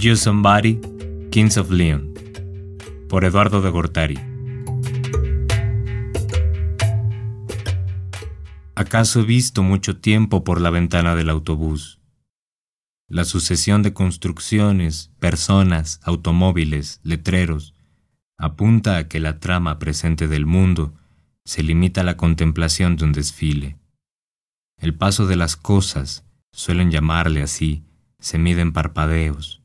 You Somebody, Kings of Leon, por Eduardo de Gortari. ¿Acaso he visto mucho tiempo por la ventana del autobús? La sucesión de construcciones, personas, automóviles, letreros, apunta a que la trama presente del mundo se limita a la contemplación de un desfile. El paso de las cosas, suelen llamarle así, se mide en parpadeos,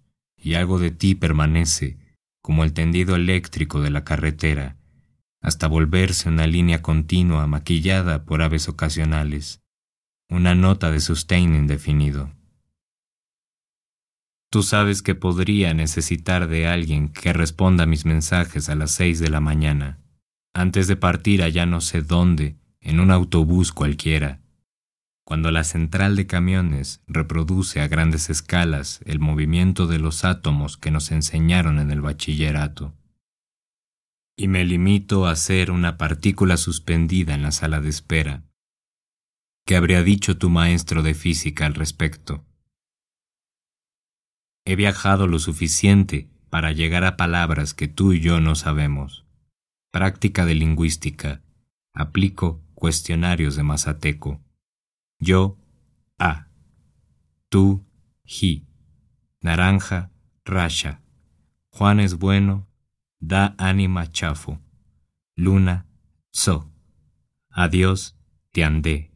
y algo de ti permanece, como el tendido eléctrico de la carretera, hasta volverse una línea continua maquillada por aves ocasionales, una nota de sustain indefinido. Tú sabes que podría necesitar de alguien que responda a mis mensajes a las seis de la mañana, antes de partir allá no sé dónde, en un autobús cualquiera, cuando la central de camiones reproduce a grandes escalas el movimiento de los átomos que nos enseñaron en el bachillerato. Y me limito a ser una partícula suspendida en la sala de espera. ¿Qué habría dicho tu maestro de física al respecto? He viajado lo suficiente para llegar a palabras que tú y yo no sabemos. Práctica de lingüística. Aplico cuestionarios de Mazateco. Yo, A. Tú, Ji. Naranja, Rasha. Juan es bueno, da ánima chafo. Luna, So. Adiós, Tiandé.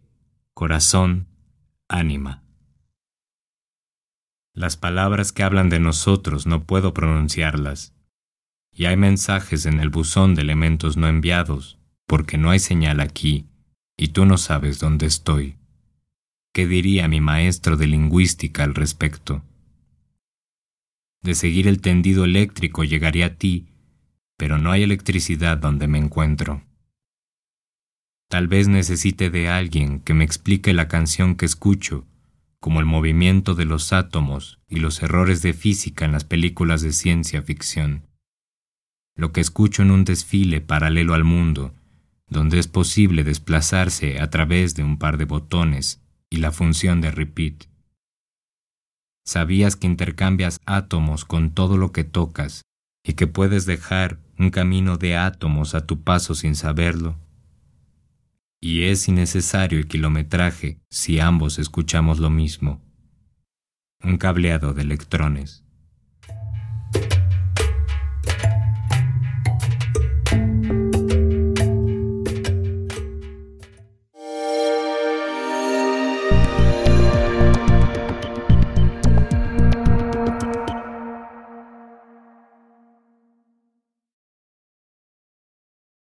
Corazón, ánima. Las palabras que hablan de nosotros no puedo pronunciarlas. Y hay mensajes en el buzón de elementos no enviados, porque no hay señal aquí, y tú no sabes dónde estoy. ¿Qué diría mi maestro de lingüística al respecto? De seguir el tendido eléctrico llegaría a ti, pero no hay electricidad donde me encuentro. Tal vez necesite de alguien que me explique la canción que escucho, como el movimiento de los átomos y los errores de física en las películas de ciencia ficción. Lo que escucho en un desfile paralelo al mundo, donde es posible desplazarse a través de un par de botones y la función de repeat. ¿Sabías que intercambias átomos con todo lo que tocas y que puedes dejar un camino de átomos a tu paso sin saberlo? Y es innecesario el kilometraje si ambos escuchamos lo mismo. Un cableado de electrones.